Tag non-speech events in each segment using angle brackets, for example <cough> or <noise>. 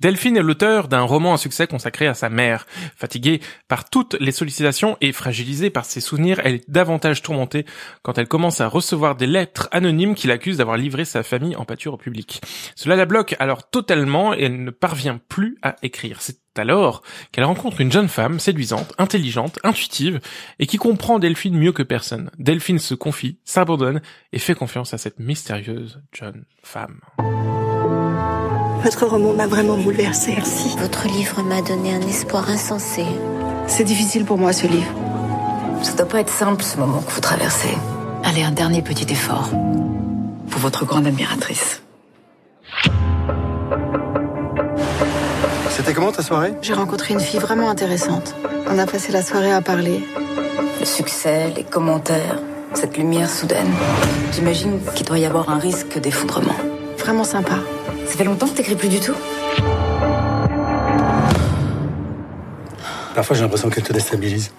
Delphine est l'auteur d'un roman à succès consacré à sa mère. Fatiguée par toutes les sollicitations et fragilisée par ses souvenirs, elle est davantage tourmentée quand elle commence à recevoir des lettres anonymes qui l'accusent d'avoir livré sa famille en pâture au public. Cela la bloque alors totalement et elle ne parvient plus à écrire. C'est alors qu'elle rencontre une jeune femme séduisante, intelligente, intuitive et qui comprend Delphine mieux que personne. Delphine se confie, s'abandonne et fait confiance à cette mystérieuse jeune femme. Votre roman m'a vraiment bouleversée. Merci. Votre livre m'a donné un espoir insensé. C'est difficile pour moi ce livre. Ça doit pas être simple ce moment que vous traversez. Allez, un dernier petit effort. Pour votre grande admiratrice. C'était comment ta soirée? J'ai rencontré une fille vraiment intéressante. On a passé la soirée à parler. Le succès, les commentaires, cette lumière soudaine. J'imagine qu'il doit y avoir un risque d'effondrement. Vraiment sympa. Ça fait longtemps que t'écris plus du tout Parfois j'ai l'impression qu'elle te déstabilise.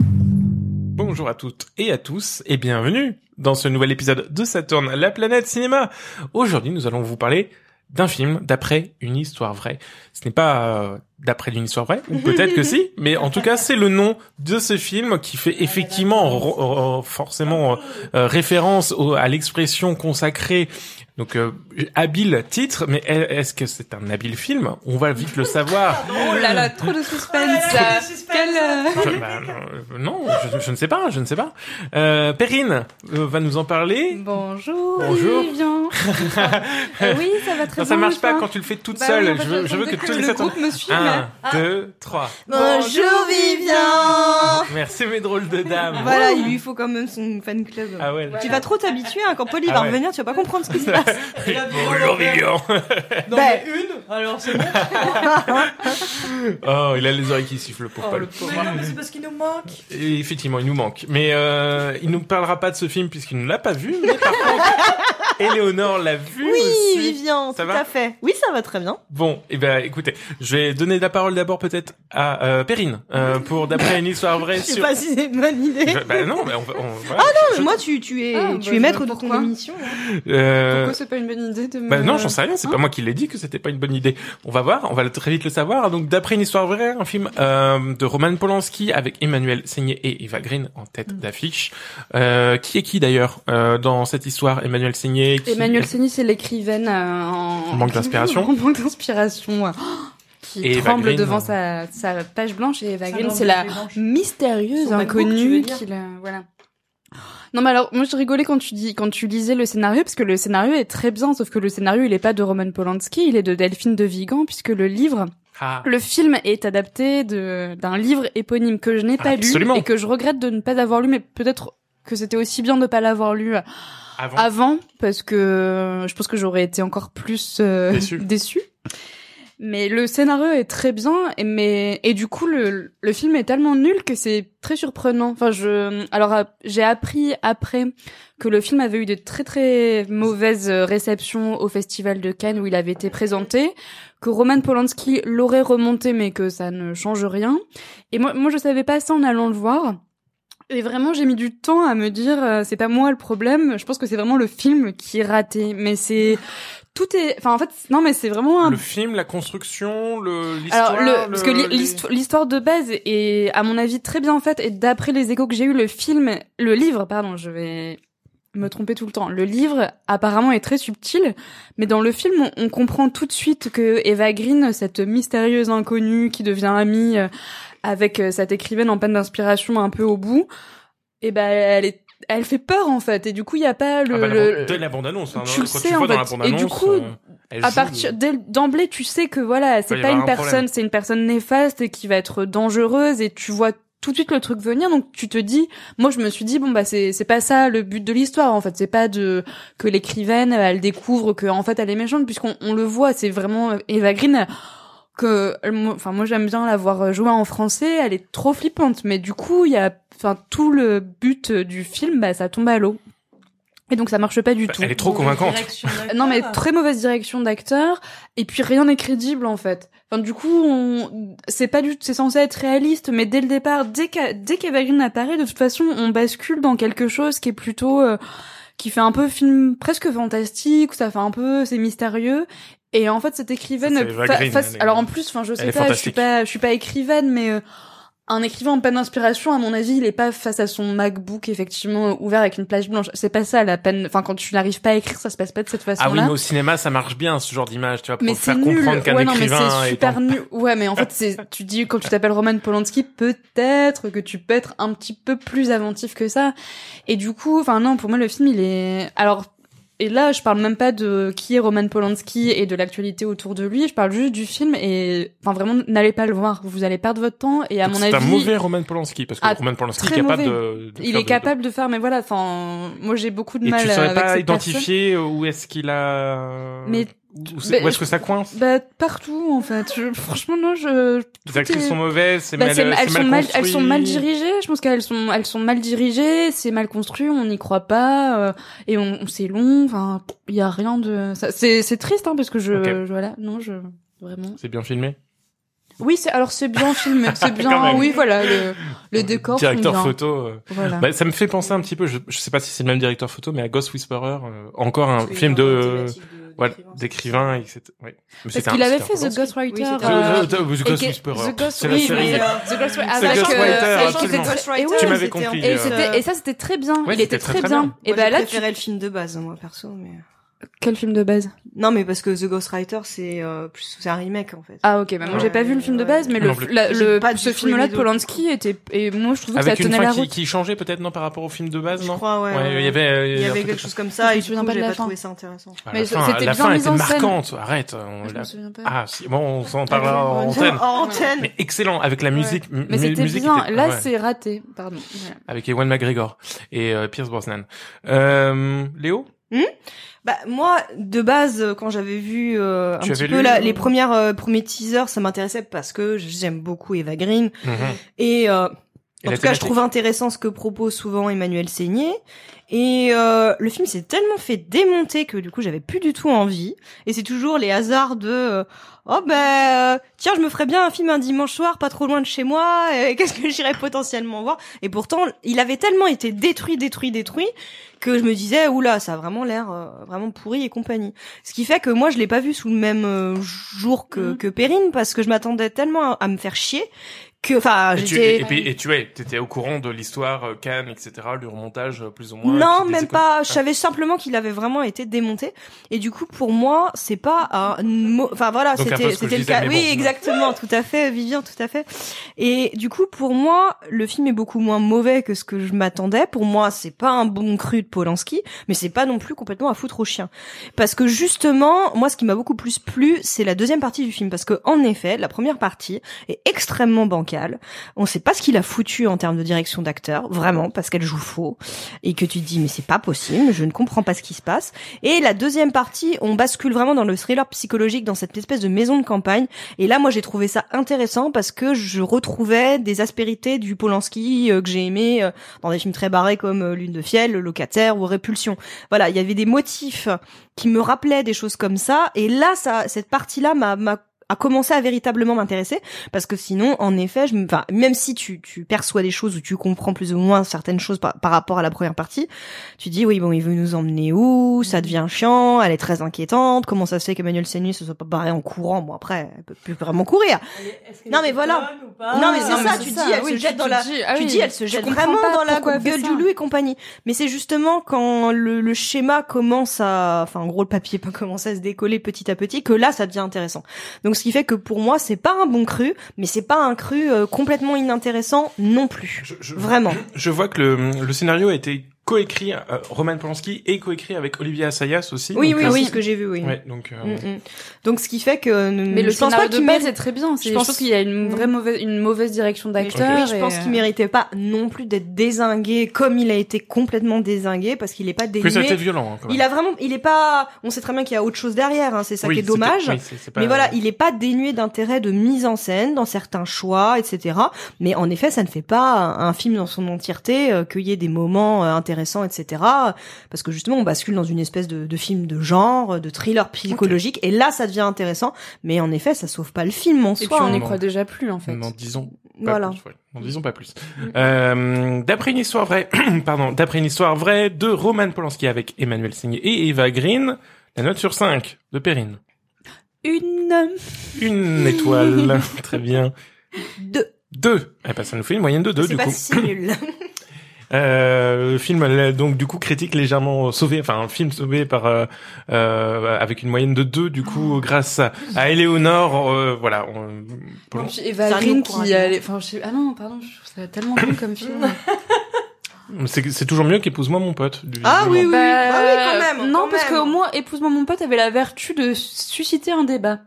Bonjour à toutes et à tous et bienvenue dans ce nouvel épisode de Saturne, la planète cinéma. Aujourd'hui nous allons vous parler d'un film d'après une histoire vraie. Ce n'est pas euh, d'après une histoire vraie, ou <laughs> peut-être que si, mais en tout cas c'est le nom de ce film qui fait effectivement forcément euh, référence à l'expression consacrée donc euh, habile titre, mais est-ce que c'est un habile film? On va vite le savoir. <laughs> oh là là, trop de suspense. Quel... Je, bah, non, je, je, ne sais pas, je ne sais pas. Euh, Perrine euh, va nous en parler. Bonjour. Bonjour. Vivian. <laughs> euh, oui, ça va très non, bien. Ça marche pas quand tu le fais toute bah seule. Oui, je veux, je veux que tous les le groupe me suive. Un, deux, trois. Bonjour Vivian. Merci mes drôles de dames. Voilà, il lui faut quand même son fan club. Ah ouais. Tu vas trop t'habituer hein, quand Paul il Ah va ouais. revenir, tu vas pas comprendre ce qui se passe. <laughs> Bonjour Vivian. Non mais une, alors c'est bon. <laughs> oh, il a les oreilles qui sifflent pour Oh, Paul. C'est parce qu'il nous manque. Et effectivement, il nous manque. Mais euh, il nous parlera pas de ce film puisqu'il ne l'a pas vu. Mais par contre, Éléonore l'a vu Oui, aussi. Vivian, Ça tout va à fait. Oui, ça va très bien. Bon, et ben écoutez, je vais donner la parole d'abord peut-être à euh, Perrine euh, pour d'après une histoire vraie Je sais sur. pas si c'est une bonne idée. Je- bah non, mais on va. On, voilà. Ah non, mais moi tu, tu es, Ah, tu bah, es maître de ton émission. hein. Euh, Pourquoi c'est pas une bonne idée de me... Bah non, j'en sais rien, c'est Hein pas moi qui l'ai dit que c'était pas une bonne idée. On va voir, on va très vite le savoir. Donc d'après une histoire vraie, un film euh, de Roman Polanski avec Emmanuel Seigné et Eva Green en tête Mm. d'affiche. Euh, qui est qui d'ailleurs euh, dans cette histoire Emmanuel Seigné qui... Emmanuel Seigny, c'est l'écrivaine euh, en... En manque d'inspiration. en <laughs> manque d'inspiration. ouais. Qui Et tremble Green, devant sa, sa page blanche et Eva Green, c'est la blanche. mystérieuse inconnue qui la... Voilà. Non mais alors moi je rigolais quand tu dis quand tu lisais le scénario parce que le scénario est très bien sauf que le scénario il est pas de Roman Polanski il est de Delphine de Vigan puisque le livre Ah, Le film est adapté de d'un livre éponyme que je n'ai pas Absolument. lu et que je regrette de ne pas avoir lu, mais peut-être que c'était aussi bien de ne pas l'avoir lu avant. avant parce que je pense que j'aurais été encore plus euh, Déçue. <laughs> déçue. Mais le scénario est très bien, et mais et du coup le le film est tellement nul que c'est très surprenant. Enfin je alors euh, j'ai appris après que le film avait eu de très très mauvaises réceptions au festival de Cannes où il avait été présenté, que Roman Polanski l'aurait remonté mais que ça ne change rien. Et moi moi je savais pas ça en allant le voir. Et vraiment, j'ai mis du temps à me dire, euh, c'est pas moi le problème. Je pense que c'est vraiment le film qui est raté. Mais c'est tout est, enfin en fait, non mais c'est vraiment un Le film, la construction, le l'histoire. alors, le, parce que l'histoire de base est, à mon avis, très bien faite. Et d'après les échos que j'ai eu, le film, le livre, pardon, je vais me tromper tout le temps. Le livre, apparemment, est très subtil. Mais dans le film, on, on comprend tout de suite que Eva Green, cette mystérieuse inconnue qui devient amie euh, avec euh, cette écrivaine en panne d'inspiration un peu au bout, et ben, elle est, elle fait peur, en fait. Et du coup, il y a pas le, Ah bah, le- dès la bande-annonce. hein, tu le quand sais, tu en fait. Et du coup, euh, à partir d'emblée, tu sais que voilà, c'est pas une un personne, c'est une personne néfaste et qui va être dangereuse et tu vois tout de suite le truc venir donc tu te dis moi je me suis dit bon bah c'est c'est pas ça le but de l'histoire en fait c'est pas de que l'écrivaine elle découvre que en fait elle est méchante puisqu'on on le voit c'est vraiment euh, Eva Green elle, moi- enfin moi j'aime bien la voir jouer en français elle est trop flippante. Mais du coup il y a enfin tout le but du film bah ça tombe à l'eau. Et donc ça marche pas du Bah, tout. Elle est trop convaincante. <laughs> non mais très mauvaise direction d'acteur. Et puis rien n'est crédible en fait. Enfin du coup on c'est pas du c'est censé être réaliste mais dès le départ dès qu'A- dès qu'Eva Green apparaît de toute façon on bascule dans quelque chose qui est plutôt euh, qui fait un peu film presque fantastique, où ça fait un peu c'est mystérieux Et en fait, cette écrivaine, Ça, fa- Green, face- alors en plus, enfin, je sais pas, je suis pas, je suis pas écrivaine, mais euh, un écrivain en panne d'inspiration, à mon avis, il est pas face à son MacBook effectivement ouvert avec une plage blanche. C'est pas ça la peine. Enfin, quand tu n'arrives pas à écrire, ça se passe pas de cette Ah oui, façon-là. mais au cinéma, ça marche bien, ce genre d'image, tu vois, pour mais faire nul. comprendre qu'un Ouais, non, mais écrivain c'est est super en- nul. Ouais, mais en fait, c'est, tu dis, quand tu t'appelles Roman Polanski, peut-être que tu peux être un petit peu plus inventif que ça. Et du coup, enfin, non, pour moi, le film, il est, alors, et là, je parle même pas de qui est Roman Polanski et de l'actualité autour de lui, je parle juste du film et, enfin, vraiment, n'allez pas le voir. Vous allez perdre votre temps et à Donc mon c'est avis. un mauvais Roman Polanski, parce que Ah, Roman Polanski est capable de, de il est de- capable de faire, mais voilà, enfin, moi j'ai beaucoup de Et mal tu saurais avec pas identifier où est-ce qu'il a... Mais- Où, bah, où est-ce que ça coince Bah, partout, en fait. Je- franchement, non, je, Les actrices est- sont mauvaises, c'est Bah, mal, c'est- c'est elles, sont mal elles sont mal dirigées. Je pense qu'elles sont, elles sont mal dirigées. C'est mal construit. On n'y croit pas. euh, et on, on- c'est long. Enfin, il y a rien de. C'est, c'est triste, hein, parce que je, voilà, non, je vraiment. C'est bien filmé Oui, c'est alors c'est bien filmé. <laughs> C'est bien. Oui, voilà, le, le décor. sont Directeur bien. photo. euh, Voilà. Bah, ça me fait penser un petit peu, je, je sais pas si c'est le même directeur photo, mais à Ghost Whisperer, euh, encore un film de- voilà, d'écrivain, d'écrivain, etc. Mais parce qu'il avait fait The Ghostwriter. Oui, The- The- The oui, Ghostwriter The Ghostwriter, euh, ouais, Tu m'avais compris, Et, euh, c'était, et ça, c'était très bien. Il était très, bien. Et bah j'ai là, tu... le film de base, moi, perso, mais... quel film de base? Non, mais parce que The Ghostwriter, c'est euh, plus, c'est un remake, en fait. Ah ok, bah moi Ouais, j'ai pas vu le film de base, mais le, la- le pas ce film-là de. Polanski était et moi je trouvais que Avec ça une tenait fin la qui, route. qui changeait peut-être, non, par rapport au film de base, non? crois, ouais, ouais, il y avait, euh, Il y avait quelque chose comme ça, Je me et souviens pas de la pas fin. trouvé ça intéressant. Ah, Mais la fin, c'était la bien fin était marquante. Arrête. on Je l'a- me souviens pas. Ah, si, bon, on s'en parlera en En antenne. <laughs> antenne. Mais excellent, avec la musique. Mais c'était bien. Là c'est raté. Pardon. Avec Ewan McGregor et euh, Pierce Brosnan. Euh, Léo Bah moi, de base, quand j'avais vu euh, un Tu petit avais peu la- les premières euh, premiers teasers, ça m'intéressait parce que j'aime beaucoup Eva Green Mhm. et euh, en tout cas, je trouve intéressant ce que propose souvent Emmanuel Seigné. Et euh, le film s'est tellement fait démonter que du coup, j'avais plus du tout envie. Et c'est toujours les hasards de euh, oh ben euh, tiens, je me ferais bien un film un dimanche soir, pas trop loin de chez moi. <laughs> Qu'est-ce que j'irais potentiellement voir? Et pourtant, il avait tellement été détruit, détruit, détruit que je me disais oula, ça a vraiment l'air euh, vraiment pourri et compagnie. Ce qui fait que moi, je l'ai pas vu sous le même euh, jour que, Mhm. que Perrine parce que je m'attendais tellement à, à me faire chier que enfin Et tu, j'étais et, puis- et tu es, t'étais au courant de l'histoire euh, Cannes, etc., du remontage euh, plus ou moins. et Non, même pas. Je Ah. savais simplement qu'il avait vraiment été démonté. Et du coup, pour moi, c'est pas un mot. Enfin voilà, c'était je c'était le cas. Oui, exactement, tout à fait, Vivian, tout à fait. Et du coup, pour moi, le film est beaucoup moins mauvais que ce que je m'attendais. Pour moi, c'est pas un bon cru Polanski, mais c'est pas non plus complètement à foutre au chien. Parce que justement, moi, ce qui m'a beaucoup plus plu, c'est la deuxième partie du film, parce que en effet, la première partie est extrêmement bancale. On sait pas ce qu'il a foutu en termes de direction d'acteur, vraiment, parce qu'elle joue faux, et que tu te dis mais c'est pas possible, je ne comprends pas ce qui se passe. Et la deuxième partie, on bascule vraiment dans le thriller psychologique, dans cette espèce de maison de campagne. Et là, moi, j'ai trouvé ça intéressant parce que je retrouvais des aspérités du Polanski euh, que j'ai aimé euh, dans des films très barrés comme euh, Lune de fiel, Le Ou Répulsion. Voilà, il y avait des motifs qui me rappelaient des choses comme ça. Et là, ça, cette partie-là m'a m'a a commencé à véritablement m'intéresser parce que sinon en effet je me- enfin même si tu tu perçois des choses ou tu comprends plus ou moins certaines choses par, par rapport à la première partie tu dis oui bon il veut nous emmener où? Ça devient chiant elle est très inquiétante. Comment ça se fait qu'Emmanuel Seigny se soit pas barré en courant? Bon après elle peut plus vraiment courir. Non mais voilà. non mais c'est ça tu ça, dis elle se jette te dans la ah tu dis elle se jette vraiment pas dans la gueule du loup et compagnie. Mais c'est justement quand le, le schéma commence à enfin en gros le papier <laughs> peut commencer à se décoller petit à petit que là ça devient intéressant. Donc ce qui fait que pour moi c'est pas un bon cru mais c'est pas un cru euh, complètement inintéressant non plus. Je, je- vraiment. je vois que le, le scénario a été coécrit, euh, Roman Polanski et coécrit avec Olivier Assayas aussi. oui donc, oui euh, oui ce que j'ai vu oui Ouais, donc, euh, Mm, mm. donc ce qui fait que Mais le je pense scénario pas de qu'il base mérite est très bien. C'est- Je Je pense- qu'il y a une Mm. vraie mauvaise, une mauvaise direction d'acteur. je et, pense euh, qu'il méritait pas non plus d'être désingué comme il a été complètement désingué parce qu'il est pas que ça a été dénué. violent. hein, quand même. Il a vraiment, il est pas. On sait très bien qu'il y a autre chose derrière. Hein, c'est ça Oui, qui est dommage. oui, c'est- c'est pas- Mais voilà, il est pas dénué d'intérêt de mise en scène dans certains choix, etc. Mais en effet, ça ne fait pas un film dans son entièreté euh, qu'il y ait des moments euh, intéressants, etc. Parce que justement, on bascule dans une espèce de, de film de genre, de thriller psychologique, et là, ça devient intéressant. Mais en effet, ça sauve pas le film en Et puis soi. on hein. n'y non. croit déjà plus en fait. N'en disons pas Voilà. plus. ouais. N'en disons pas plus. Euh, d'après une histoire vraie, <clears throat> pardon, d'après une histoire vraie de Roman Polanski avec Emmanuel Seigné et Eva Green, la note sur 5 de Perrine. Une. Une étoile. <laughs> Très bien. Deux. Deux. Eh ben, ça nous fait une moyenne de deux, C'est du pas coup. si nul. <clears throat> Euh, le film, donc, du coup, critique légèrement sauvé, enfin, un film sauvé par, euh, euh, avec une moyenne de deux, du coup, grâce à, à Eleonore, euh, voilà. on- pour- Et C'est Val un Green qui allait, enfin, je sais, ah non, pardon, je trouve ça tellement cool comme <laughs> film. C'est toujours mieux qu'épouse-moi mon pote. du- Ah du oui, oui. Ah oui, quand même, Non, quand parce qu'au moins, épouse-moi mon pote avait la vertu de susciter un débat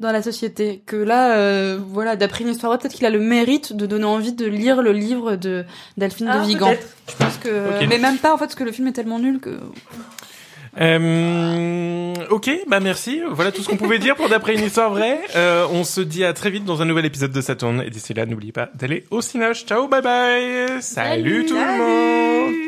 dans la société. Que là, euh, voilà, d'après une histoire vraie, peut-être qu'il a le mérite de donner envie de lire le livre de Delphine Ah, de Vigan. peut-être. Je pense que, mais même pas en fait, parce que le film est tellement nul que. Euh, ok, bah merci. Voilà tout ce qu'on pouvait dire pour d'après une histoire vraie. Euh, on se dit à très vite dans un nouvel épisode de Saturne. Et d'ici là, n'oubliez pas d'aller au cinéma. Ciao, bye bye. Salut, Salut. tout le monde.